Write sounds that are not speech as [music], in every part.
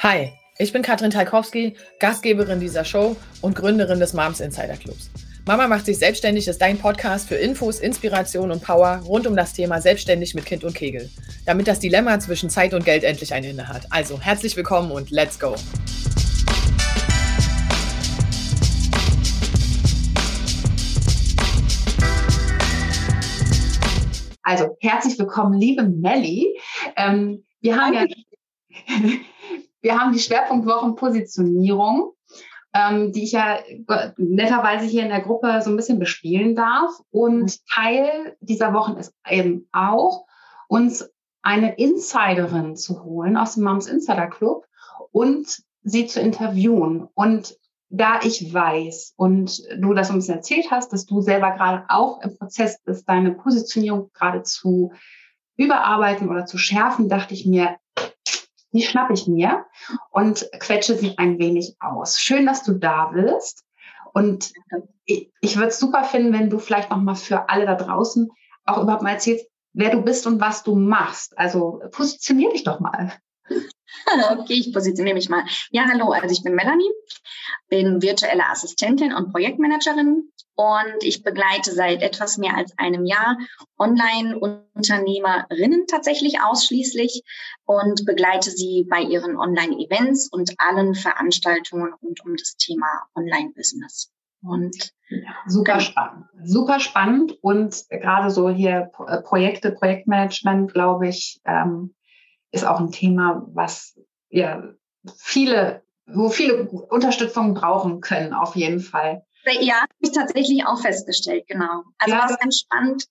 Hi, ich bin Katrin Talkowski, Gastgeberin dieser Show und Gründerin des Moms Insider Clubs. Mama macht sich selbstständig ist dein Podcast für Infos, Inspiration und Power rund um das Thema Selbstständig mit Kind und Kegel, damit das Dilemma zwischen Zeit und Geld endlich ein Ende hat. Also herzlich willkommen und let's go! Also herzlich willkommen, liebe Melli. Ähm, wir haben ja Wir haben die Schwerpunktwochen Positionierung, ähm, die ich ja netterweise hier in der Gruppe so ein bisschen bespielen darf. Und mhm. Teil dieser Wochen ist eben auch, uns eine Insiderin zu holen aus dem Moms Insider Club und sie zu interviewen. Und da ich weiß und du das uns erzählt hast, dass du selber gerade auch im Prozess bist, deine Positionierung gerade zu überarbeiten oder zu schärfen, dachte ich mir, die schnappe ich mir und quetsche sie ein wenig aus. Schön, dass du da bist. Und ich, ich würde es super finden, wenn du vielleicht noch mal für alle da draußen auch überhaupt mal erzählst, wer du bist und was du machst. Also positionier dich doch mal. [laughs] Okay, ich positioniere mich mal. Ja, hallo, also ich bin Melanie, bin virtuelle Assistentin und Projektmanagerin und ich begleite seit etwas mehr als einem Jahr Online-Unternehmerinnen tatsächlich ausschließlich und begleite sie bei ihren Online-Events und allen Veranstaltungen rund um das Thema Online-Business. Und ja, super spannend, super spannend und gerade so hier äh, Projekte, Projektmanagement, glaube ich, ähm, ist auch ein Thema, was ja viele, wo viele Unterstützung brauchen können, auf jeden Fall. Ja, habe ich tatsächlich auch festgestellt, genau. Also ja, was ganz spannend,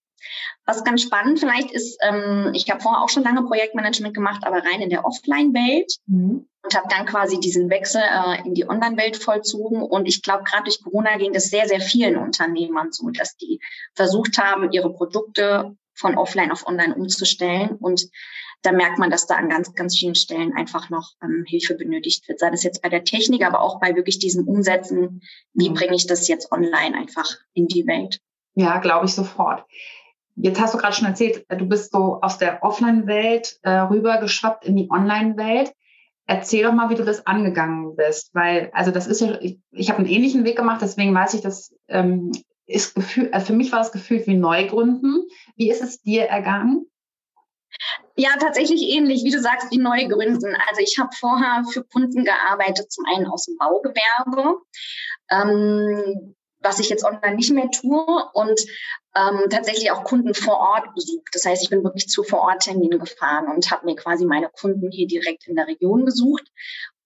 was ganz spannend vielleicht ist, ähm, ich habe vorher auch schon lange Projektmanagement gemacht, aber rein in der Offline-Welt mhm. und habe dann quasi diesen Wechsel äh, in die Online-Welt vollzogen. Und ich glaube, gerade durch Corona ging es sehr, sehr vielen Unternehmern so, dass die versucht haben, ihre Produkte von offline auf online umzustellen und da merkt man, dass da an ganz, ganz vielen Stellen einfach noch ähm, Hilfe benötigt wird. Sei das jetzt bei der Technik, aber auch bei wirklich diesem Umsetzen. Wie bringe ich das jetzt online einfach in die Welt? Ja, glaube ich sofort. Jetzt hast du gerade schon erzählt, du bist so aus der Offline-Welt äh, rübergeschwappt in die Online-Welt. Erzähl doch mal, wie du das angegangen bist, weil also das ist ja, ich, ich habe einen ähnlichen Weg gemacht, deswegen weiß ich, das ähm, ist gefühlt, also für mich war es gefühlt wie Neugründen. Wie ist es dir ergangen? Ja, tatsächlich ähnlich, wie du sagst, wie neu gründen. Also ich habe vorher für Kunden gearbeitet, zum einen aus dem Baugewerbe, ähm, was ich jetzt online nicht mehr tue und ähm, tatsächlich auch Kunden vor Ort besucht. Das heißt, ich bin wirklich zu Vor-Ort-Terminen gefahren und habe mir quasi meine Kunden hier direkt in der Region gesucht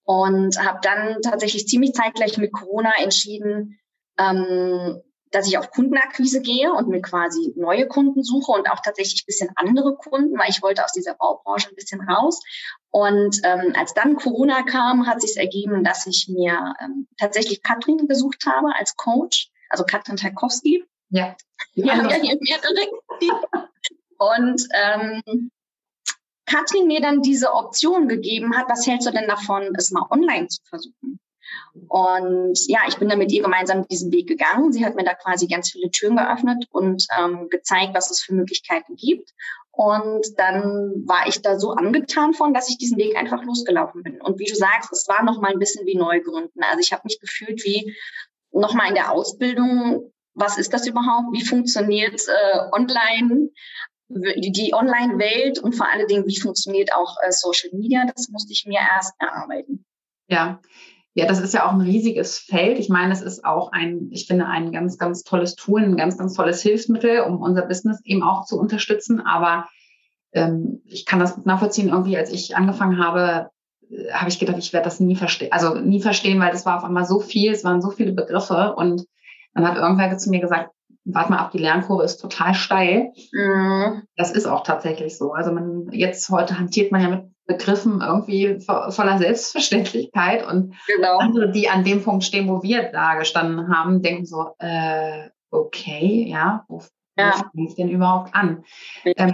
und habe dann tatsächlich ziemlich zeitgleich mit Corona entschieden, ähm, dass ich auf Kundenakquise gehe und mir quasi neue Kunden suche und auch tatsächlich ein bisschen andere Kunden, weil ich wollte aus dieser Baubranche ein bisschen raus. Und ähm, als dann Corona kam, hat sich ergeben, dass ich mir ähm, tatsächlich Katrin gesucht habe als Coach, also Katrin Tarkowski. Ja. Wir haben ja hier mehrere. und ähm, Katrin mir dann diese Option gegeben hat, was hältst du denn davon, es mal online zu versuchen? Und ja, ich bin dann mit ihr gemeinsam diesen Weg gegangen. Sie hat mir da quasi ganz viele Türen geöffnet und ähm, gezeigt, was es für Möglichkeiten gibt. Und dann war ich da so angetan von, dass ich diesen Weg einfach losgelaufen bin. Und wie du sagst, es war noch mal ein bisschen wie Neugründen. Also ich habe mich gefühlt wie noch mal in der Ausbildung. Was ist das überhaupt? Wie funktioniert äh, online? die Online-Welt und vor allen Dingen, wie funktioniert auch äh, Social Media, das musste ich mir erst erarbeiten. Ja, ja, das ist ja auch ein riesiges Feld. Ich meine, es ist auch ein, ich finde, ein ganz, ganz tolles Tool, ein ganz, ganz tolles Hilfsmittel, um unser Business eben auch zu unterstützen. Aber ähm, ich kann das nachvollziehen. Irgendwie, als ich angefangen habe, äh, habe ich gedacht, ich werde das nie verstehen, also nie verstehen, weil das war auf einmal so viel, es waren so viele Begriffe und dann hat irgendwer zu mir gesagt, warte mal ab, die Lernkurve ist total steil. Mhm. Das ist auch tatsächlich so. Also man, jetzt heute hantiert man ja mit Begriffen irgendwie voller Selbstverständlichkeit und genau. andere, die an dem Punkt stehen, wo wir da gestanden haben, denken so, äh, okay, ja, wo, ja. fange ich denn überhaupt an? Ähm,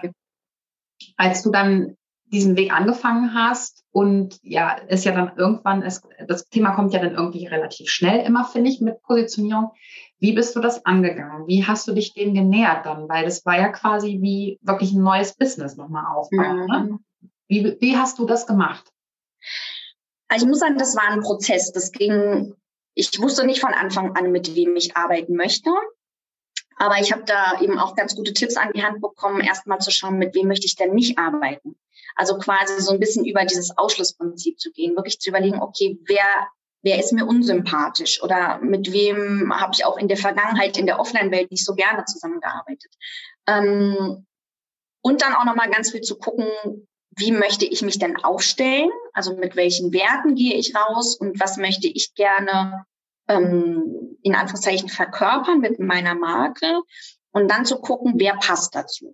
als du dann diesen Weg angefangen hast und ja, ist ja dann irgendwann, ist, das Thema kommt ja dann irgendwie relativ schnell immer, finde ich, mit Positionierung. Wie bist du das angegangen? Wie hast du dich dem genähert dann? Weil das war ja quasi wie wirklich ein neues Business nochmal aufbauen. Ne? Mhm. Ne? Wie, wie hast du das gemacht? Also ich muss sagen, das war ein Prozess. Das ging, ich wusste nicht von Anfang an, mit wem ich arbeiten möchte. Aber ich habe da eben auch ganz gute Tipps an die Hand bekommen, erstmal zu schauen, mit wem möchte ich denn nicht arbeiten. Also quasi so ein bisschen über dieses Ausschlussprinzip zu gehen, wirklich zu überlegen, okay, wer, wer ist mir unsympathisch oder mit wem habe ich auch in der Vergangenheit in der Offline-Welt nicht so gerne zusammengearbeitet. Ähm, und dann auch nochmal ganz viel zu gucken, wie möchte ich mich denn aufstellen? Also mit welchen Werten gehe ich raus und was möchte ich gerne ähm, in Anführungszeichen verkörpern mit meiner Marke und dann zu gucken, wer passt dazu.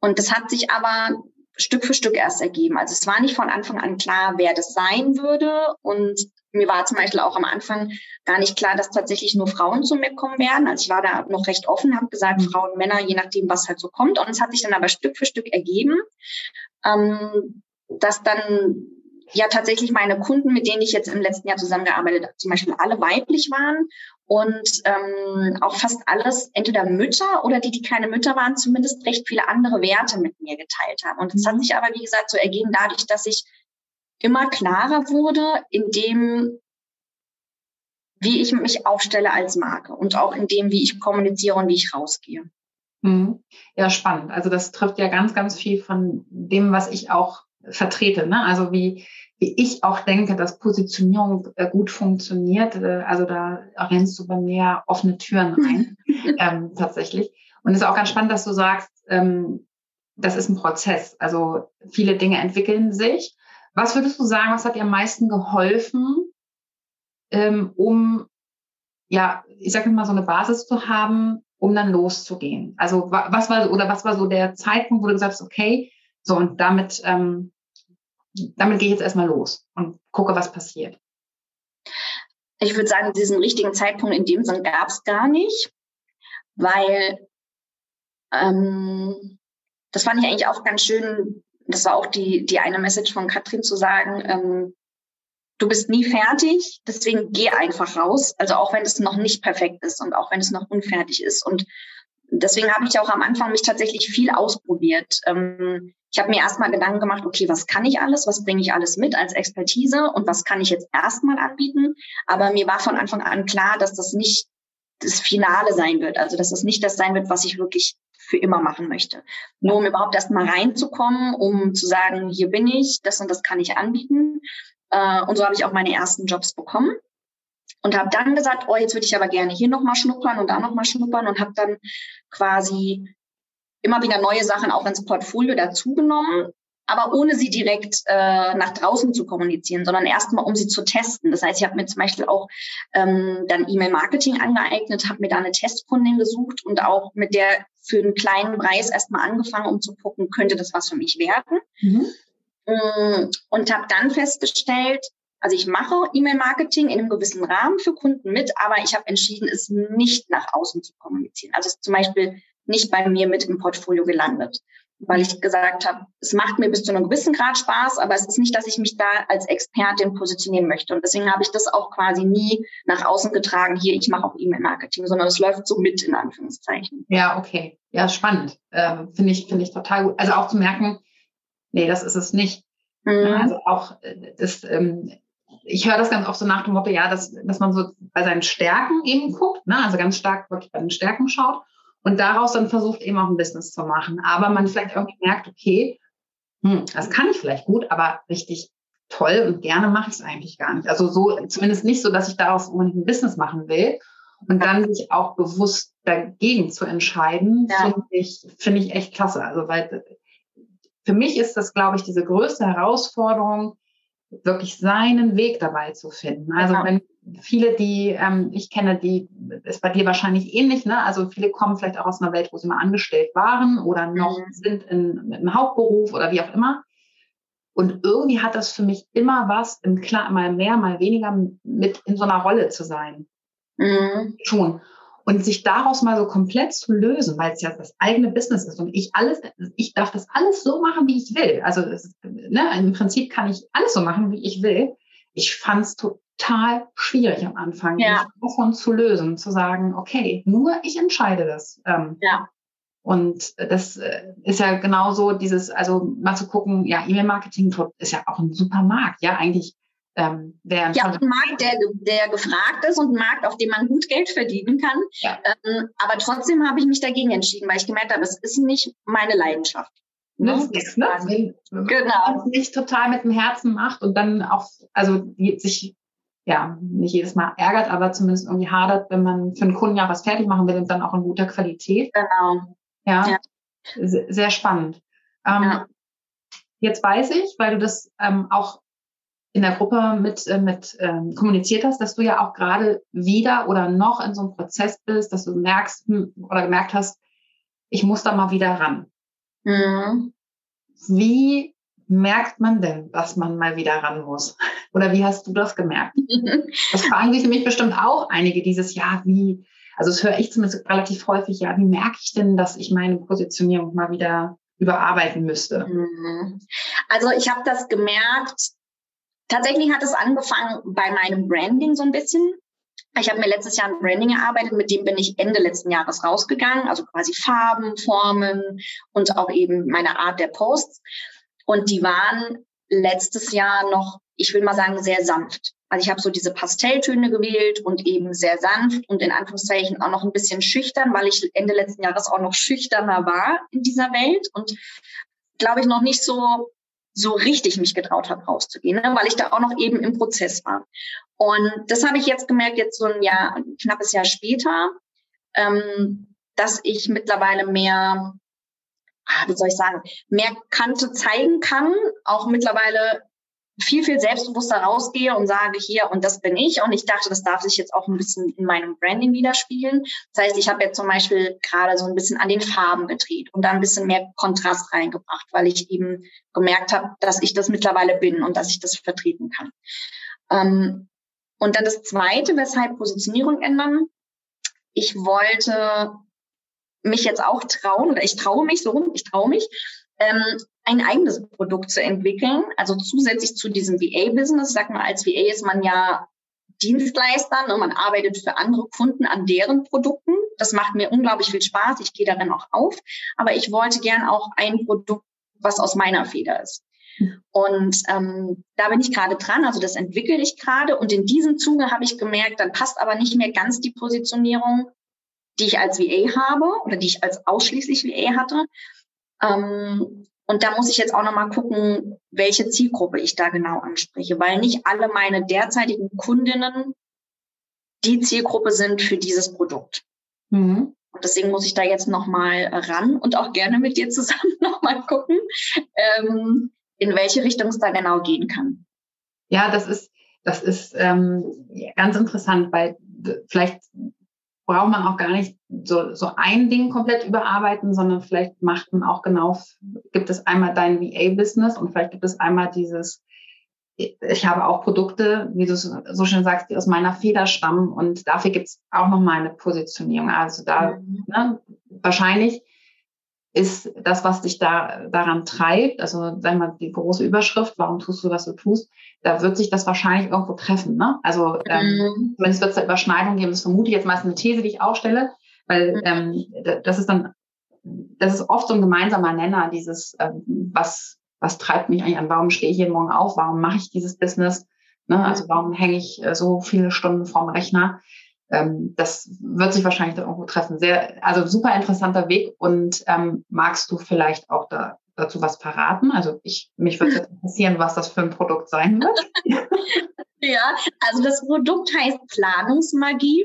Und das hat sich aber Stück für Stück erst ergeben. Also es war nicht von Anfang an klar, wer das sein würde. Und mir war zum Beispiel auch am Anfang gar nicht klar, dass tatsächlich nur Frauen zu mir kommen werden. Also ich war da noch recht offen, habe gesagt, mhm. Frauen, Männer, je nachdem, was halt so kommt. Und es hat sich dann aber Stück für Stück ergeben, ähm, dass dann ja tatsächlich meine Kunden, mit denen ich jetzt im letzten Jahr zusammengearbeitet habe, zum Beispiel alle weiblich waren und ähm, auch fast alles entweder Mütter oder die, die keine Mütter waren, zumindest recht viele andere Werte mit mir geteilt haben. Und es hat mhm. sich aber, wie gesagt, so ergeben dadurch, dass ich immer klarer wurde in dem, wie ich mich aufstelle als Marke und auch in dem, wie ich kommuniziere und wie ich rausgehe. Mhm. Ja, spannend. Also das trifft ja ganz, ganz viel von dem, was ich auch vertrete. Ne? Also wie, wie ich auch denke, dass Positionierung äh, gut funktioniert. Äh, also da rennst du bei mir offene Türen [laughs] ein, ähm, tatsächlich. Und es ist auch ganz spannend, dass du sagst, ähm, das ist ein Prozess. Also viele Dinge entwickeln sich. Was würdest du sagen, was hat dir am meisten geholfen, ähm, um, ja, ich sage mal, so eine Basis zu haben, um dann loszugehen? Also was war, oder was war so der Zeitpunkt, wo du gesagt hast, okay, so und damit ähm, damit gehe ich jetzt erstmal los und gucke, was passiert. Ich würde sagen, diesen richtigen Zeitpunkt in dem Sinn gab es gar nicht, weil ähm, das fand ich eigentlich auch ganz schön. Das war auch die, die eine Message von Katrin zu sagen, ähm, du bist nie fertig, deswegen geh einfach raus. Also auch wenn es noch nicht perfekt ist und auch wenn es noch unfertig ist. Und deswegen habe ich auch am Anfang mich tatsächlich viel ausprobiert. Ähm, ich habe mir erstmal Gedanken gemacht, okay, was kann ich alles, was bringe ich alles mit als Expertise und was kann ich jetzt erstmal anbieten. Aber mir war von Anfang an klar, dass das nicht das Finale sein wird. Also dass das nicht das sein wird, was ich wirklich für immer machen möchte. Nur um überhaupt erstmal reinzukommen, um zu sagen, hier bin ich, das und das kann ich anbieten. Äh, und so habe ich auch meine ersten Jobs bekommen und habe dann gesagt, oh, jetzt würde ich aber gerne hier nochmal schnuppern und da nochmal schnuppern und habe dann quasi immer wieder neue Sachen auch ins Portfolio dazugenommen, aber ohne sie direkt äh, nach draußen zu kommunizieren, sondern erstmal, um sie zu testen. Das heißt, ich habe mir zum Beispiel auch ähm, dann E-Mail-Marketing angeeignet, habe mir da eine Testkundin gesucht und auch mit der für einen kleinen Preis erstmal angefangen, um zu gucken, könnte das was für mich werden. Mhm. Mm, und habe dann festgestellt, also ich mache E-Mail-Marketing in einem gewissen Rahmen für Kunden mit, aber ich habe entschieden, es nicht nach außen zu kommunizieren. Also zum Beispiel nicht bei mir mit im Portfolio gelandet, weil ich gesagt habe, es macht mir bis zu einem gewissen Grad Spaß, aber es ist nicht, dass ich mich da als Expertin positionieren möchte. Und deswegen habe ich das auch quasi nie nach außen getragen, hier, ich mache auch E-Mail-Marketing, sondern es läuft so mit, in Anführungszeichen. Ja, okay. Ja, spannend. Ähm, finde ich, finde ich total gut. Also auch zu merken, nee, das ist es nicht. Mhm. Also auch äh, das, ähm, ich höre das ganz oft so nach dem Motto, ja, dass, dass man so bei seinen Stärken eben guckt, ne? also ganz stark wirklich bei den Stärken schaut und daraus dann versucht eben auch ein Business zu machen. Aber man vielleicht irgendwie merkt, okay, hm, das kann ich vielleicht gut, aber richtig toll und gerne mache ich es eigentlich gar nicht. Also so, zumindest nicht so, dass ich daraus unbedingt ein Business machen will. Und dann sich auch bewusst dagegen zu entscheiden, ja. finde ich, finde ich echt klasse. Also, weil für mich ist das, glaube ich, diese größte Herausforderung, wirklich seinen Weg dabei zu finden. Also ja. wenn viele, die ähm, ich kenne, die ist bei dir wahrscheinlich ähnlich, ne? Also viele kommen vielleicht auch aus einer Welt, wo sie mal angestellt waren oder noch mhm. sind in, im Hauptberuf oder wie auch immer. Und irgendwie hat das für mich immer was, im klar, mal mehr, mal weniger mit in so einer Rolle zu sein. Mhm. Schon. Und sich daraus mal so komplett zu lösen, weil es ja das eigene Business ist und ich alles, ich darf das alles so machen, wie ich will. Also es, ne, im Prinzip kann ich alles so machen, wie ich will. Ich fand es total schwierig am Anfang, ja. davon zu lösen, zu sagen, okay, nur ich entscheide das. Ähm, ja. Und das äh, ist ja genauso dieses, also mal zu gucken, ja, E-Mail-Marketing ist ja auch ein super Markt. Ja, eigentlich ähm, wären. Ja, ein Markt, der, der gefragt ist und ein Markt, auf dem man gut Geld verdienen kann. Ja. Ähm, aber trotzdem habe ich mich dagegen entschieden, weil ich gemerkt habe, es ist nicht meine Leidenschaft. Ne? Nichts, ne? Wenn, wenn genau. man es nicht total mit dem Herzen macht und dann auch, also die, sich ja nicht jedes Mal ärgert, aber zumindest irgendwie hadert, wenn man für einen Kunden ja was fertig machen will und dann auch in guter Qualität. Genau. Ja. ja. Sehr spannend. Ähm, ja. Jetzt weiß ich, weil du das ähm, auch in der Gruppe mit, äh, mit ähm, kommuniziert hast, dass du ja auch gerade wieder oder noch in so einem Prozess bist, dass du merkst hm, oder gemerkt hast, ich muss da mal wieder ran. Mhm. Wie merkt man denn, dass man mal wieder ran muss? Oder wie hast du das gemerkt? [laughs] das fragen sich nämlich bestimmt auch einige dieses Jahr, wie, also das höre ich zumindest relativ häufig, ja, wie merke ich denn, dass ich meine Positionierung mal wieder überarbeiten müsste? Mhm. Also ich habe das gemerkt, tatsächlich hat es angefangen bei meinem Branding so ein bisschen. Ich habe mir letztes Jahr ein Branding erarbeitet, mit dem bin ich Ende letzten Jahres rausgegangen, also quasi Farben, Formen und auch eben meine Art der Posts. Und die waren letztes Jahr noch, ich will mal sagen, sehr sanft. Also ich habe so diese Pastelltöne gewählt und eben sehr sanft und in Anführungszeichen auch noch ein bisschen schüchtern, weil ich Ende letzten Jahres auch noch schüchterner war in dieser Welt und glaube ich noch nicht so so richtig mich getraut habe, rauszugehen, ne? weil ich da auch noch eben im Prozess war. Und das habe ich jetzt gemerkt, jetzt so ein Jahr, ein knappes Jahr später, ähm, dass ich mittlerweile mehr, wie soll ich sagen, mehr Kante zeigen kann, auch mittlerweile viel, viel selbstbewusster rausgehe und sage hier, und das bin ich. Und ich dachte, das darf sich jetzt auch ein bisschen in meinem Branding widerspiegeln. Das heißt, ich habe jetzt zum Beispiel gerade so ein bisschen an den Farben gedreht und da ein bisschen mehr Kontrast reingebracht, weil ich eben gemerkt habe, dass ich das mittlerweile bin und dass ich das vertreten kann. Ähm, und dann das Zweite, weshalb Positionierung ändern. Ich wollte mich jetzt auch trauen, oder ich traue mich so rum, ich traue mich, ähm, ein eigenes Produkt zu entwickeln. Also zusätzlich zu diesem VA-Business, sag mal, als VA ist man ja Dienstleister und man arbeitet für andere Kunden an deren Produkten. Das macht mir unglaublich viel Spaß. Ich gehe darin auch auf. Aber ich wollte gern auch ein Produkt, was aus meiner Feder ist. Und ähm, da bin ich gerade dran, also das entwickle ich gerade. Und in diesem Zuge habe ich gemerkt, dann passt aber nicht mehr ganz die Positionierung, die ich als VA habe oder die ich als ausschließlich VA hatte, ähm, und da muss ich jetzt auch nochmal gucken, welche Zielgruppe ich da genau anspreche, weil nicht alle meine derzeitigen Kundinnen die Zielgruppe sind für dieses Produkt. Mhm. Und deswegen muss ich da jetzt nochmal ran und auch gerne mit dir zusammen [laughs] nochmal gucken, ähm, in welche Richtung es da genau gehen kann. Ja, das ist, das ist ähm, ganz interessant, weil vielleicht braucht man auch gar nicht so, so ein Ding komplett überarbeiten, sondern vielleicht macht man auch genau, gibt es einmal dein VA-Business und vielleicht gibt es einmal dieses, ich habe auch Produkte, wie du so schön sagst, die aus meiner Feder stammen und dafür gibt es auch nochmal eine Positionierung. Also da mhm. ne, wahrscheinlich ist das, was dich da daran treibt, also sagen wir mal die große Überschrift, warum tust du, was du tust, da wird sich das wahrscheinlich irgendwo treffen. Ne? Also ähm, mhm. zumindest wird es da Überschneidungen geben, das vermute ich jetzt meist eine These, die ich aufstelle, weil mhm. ähm, das ist dann, das ist oft so ein gemeinsamer Nenner, dieses, ähm, was, was treibt mich eigentlich an, warum stehe ich jeden Morgen auf, warum mache ich dieses Business, ne? Mhm. also warum hänge ich äh, so viele Stunden vorm Rechner ähm, das wird sich wahrscheinlich da irgendwo treffen. Sehr, also super interessanter Weg. Und ähm, magst du vielleicht auch da, dazu was verraten? Also ich, mich würde interessieren, was das für ein Produkt sein wird. [laughs] ja, also das Produkt heißt Planungsmagie.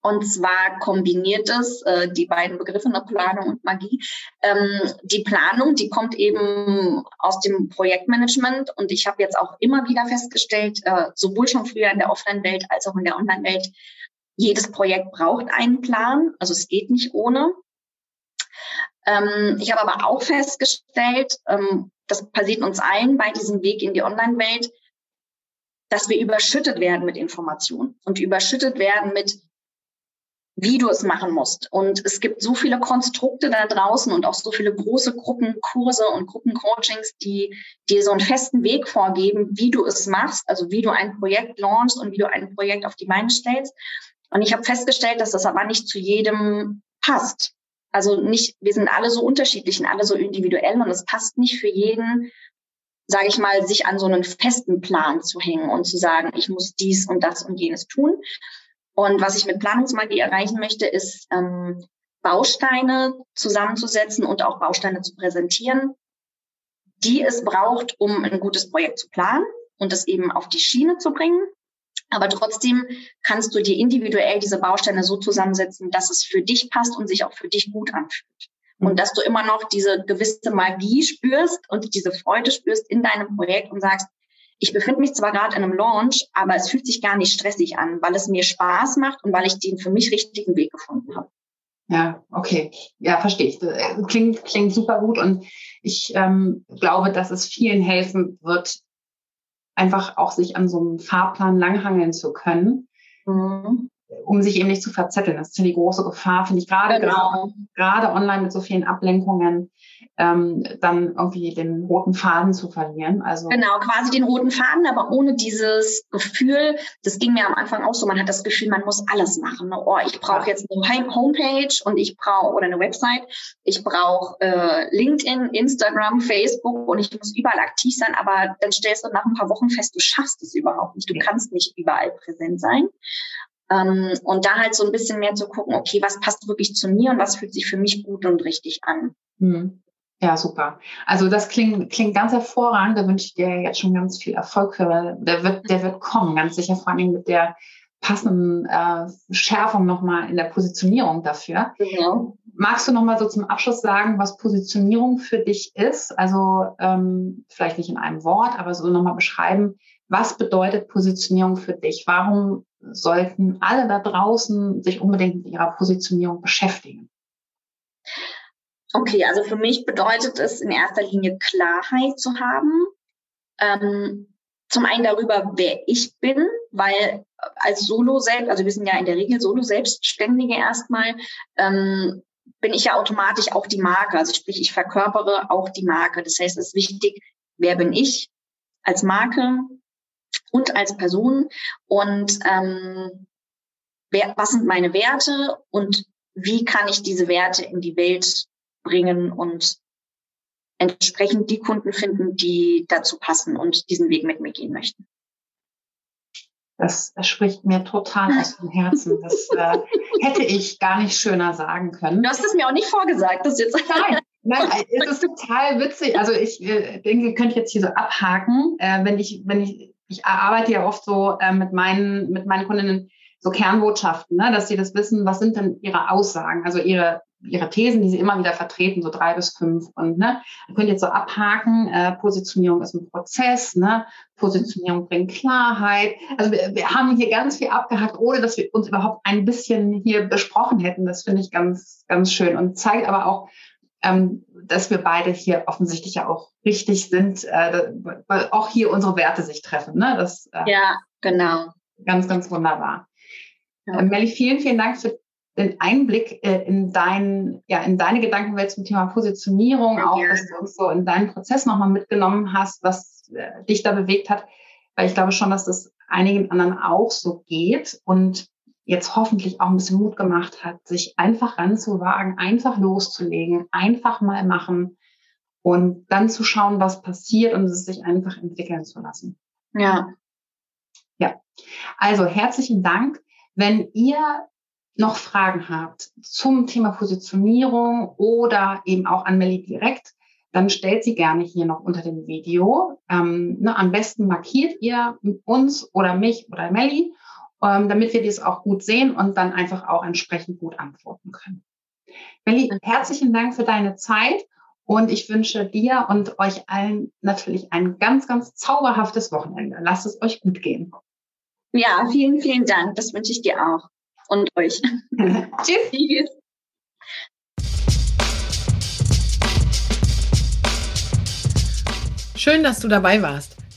Und zwar kombiniert es äh, die beiden Begriffe, ne, Planung und Magie. Ähm, die Planung, die kommt eben aus dem Projektmanagement. Und ich habe jetzt auch immer wieder festgestellt, äh, sowohl schon früher in der Offline-Welt als auch in der Online-Welt, jedes Projekt braucht einen Plan. Also es geht nicht ohne. Ähm, ich habe aber auch festgestellt, ähm, das passiert uns allen bei diesem Weg in die Online-Welt, dass wir überschüttet werden mit Informationen und überschüttet werden mit wie du es machen musst. Und es gibt so viele Konstrukte da draußen und auch so viele große Gruppenkurse und Gruppencoachings, die dir so einen festen Weg vorgeben, wie du es machst, also wie du ein Projekt launchst und wie du ein Projekt auf die Beine stellst. Und ich habe festgestellt, dass das aber nicht zu jedem passt. Also nicht, wir sind alle so unterschiedlich und alle so individuell und es passt nicht für jeden sage ich mal, sich an so einen festen Plan zu hängen und zu sagen, ich muss dies und das und jenes tun. Und was ich mit Planungsmagie erreichen möchte, ist ähm, Bausteine zusammenzusetzen und auch Bausteine zu präsentieren, die es braucht, um ein gutes Projekt zu planen und es eben auf die Schiene zu bringen. Aber trotzdem kannst du dir individuell diese Bausteine so zusammensetzen, dass es für dich passt und sich auch für dich gut anfühlt. Und mhm. dass du immer noch diese gewisse Magie spürst und diese Freude spürst in deinem Projekt und sagst, ich befinde mich zwar gerade in einem Launch, aber es fühlt sich gar nicht stressig an, weil es mir Spaß macht und weil ich den für mich richtigen Weg gefunden habe. Ja, okay. Ja, verstehe ich. Äh, klingt, klingt super gut und ich ähm, glaube, dass es vielen helfen wird, einfach auch sich an so einem Fahrplan langhangeln zu können. Mhm um sich eben nicht zu verzetteln. Das ist ja die große Gefahr, finde ich, gerade, genau. gerade online mit so vielen Ablenkungen, ähm, dann irgendwie den roten Faden zu verlieren. Also genau, quasi den roten Faden, aber ohne dieses Gefühl, das ging mir am Anfang auch so, man hat das Gefühl, man muss alles machen. Oh, ich brauche jetzt eine Homepage und ich brauche oder eine Website, ich brauche äh, LinkedIn, Instagram, Facebook und ich muss überall aktiv sein, aber dann stellst du nach ein paar Wochen fest, du schaffst es überhaupt nicht. Du kannst nicht überall präsent sein. Ähm, und da halt so ein bisschen mehr zu gucken, okay, was passt wirklich zu mir und was fühlt sich für mich gut und richtig an. Mhm. Ja, super. Also das klingt, klingt ganz hervorragend. Da wünsche ich dir jetzt schon ganz viel Erfolg für. Der wird, der wird kommen, ganz sicher, vor allem mit der passenden äh, Schärfung nochmal in der Positionierung dafür. Ja. Magst du nochmal so zum Abschluss sagen, was Positionierung für dich ist? Also ähm, vielleicht nicht in einem Wort, aber so nochmal beschreiben, was bedeutet Positionierung für dich? Warum sollten alle da draußen sich unbedingt mit ihrer Positionierung beschäftigen? Okay, also für mich bedeutet es in erster Linie Klarheit zu haben. Ähm, zum einen darüber, wer ich bin, weil als Solo selbst, also wir sind ja in der Regel Solo Selbstständige erstmal, ähm, bin ich ja automatisch auch die Marke. Also sprich, ich verkörpere auch die Marke. Das heißt, es ist wichtig, wer bin ich als Marke? Und als Person und ähm, wer, was sind meine Werte und wie kann ich diese Werte in die Welt bringen und entsprechend die Kunden finden, die dazu passen und diesen Weg mit mir gehen möchten. Das spricht mir total aus dem Herzen. Das äh, hätte ich gar nicht schöner sagen können. Du hast es mir auch nicht vorgesagt, das jetzt. Nein, nein, es ist total witzig. Also ich äh, denke, könnte ich jetzt hier so abhaken, äh, wenn ich, wenn ich ich arbeite ja oft so äh, mit meinen, mit meinen Kundinnen so Kernbotschaften, ne, dass sie das wissen, was sind denn ihre Aussagen, also ihre, ihre Thesen, die sie immer wieder vertreten, so drei bis fünf. Und ne, ihr könnt jetzt so abhaken, äh, Positionierung ist ein Prozess, ne, Positionierung bringt Klarheit. Also wir, wir haben hier ganz viel abgehakt, ohne dass wir uns überhaupt ein bisschen hier besprochen hätten. Das finde ich ganz, ganz schön und zeigt aber auch, ähm, dass wir beide hier offensichtlich ja auch richtig sind, äh, weil auch hier unsere Werte sich treffen. Ne? Das, äh, ja, genau. Ganz, ganz wunderbar. Ja. Äh, Melli, vielen, vielen Dank für den Einblick äh, in, dein, ja, in deine Gedankenwelt zum Thema Positionierung, ja, auch dass du uns so in deinen Prozess nochmal mitgenommen hast, was äh, dich da bewegt hat, weil ich glaube schon, dass das einigen anderen auch so geht. Und jetzt hoffentlich auch ein bisschen Mut gemacht hat, sich einfach ranzuwagen, einfach loszulegen, einfach mal machen und dann zu schauen, was passiert und es sich einfach entwickeln zu lassen. Ja. Ja. Also herzlichen Dank. Wenn ihr noch Fragen habt zum Thema Positionierung oder eben auch an Melly direkt, dann stellt sie gerne hier noch unter dem Video. Ähm, ne, am besten markiert ihr uns oder mich oder Melly ähm, damit wir dies auch gut sehen und dann einfach auch entsprechend gut antworten können. Melli, herzlichen Dank für deine Zeit und ich wünsche dir und euch allen natürlich ein ganz, ganz zauberhaftes Wochenende. Lasst es euch gut gehen. Ja, vielen, vielen Dank. Das wünsche ich dir auch und euch. [laughs] [laughs] Tschüss. Tschüss. Schön, dass du dabei warst.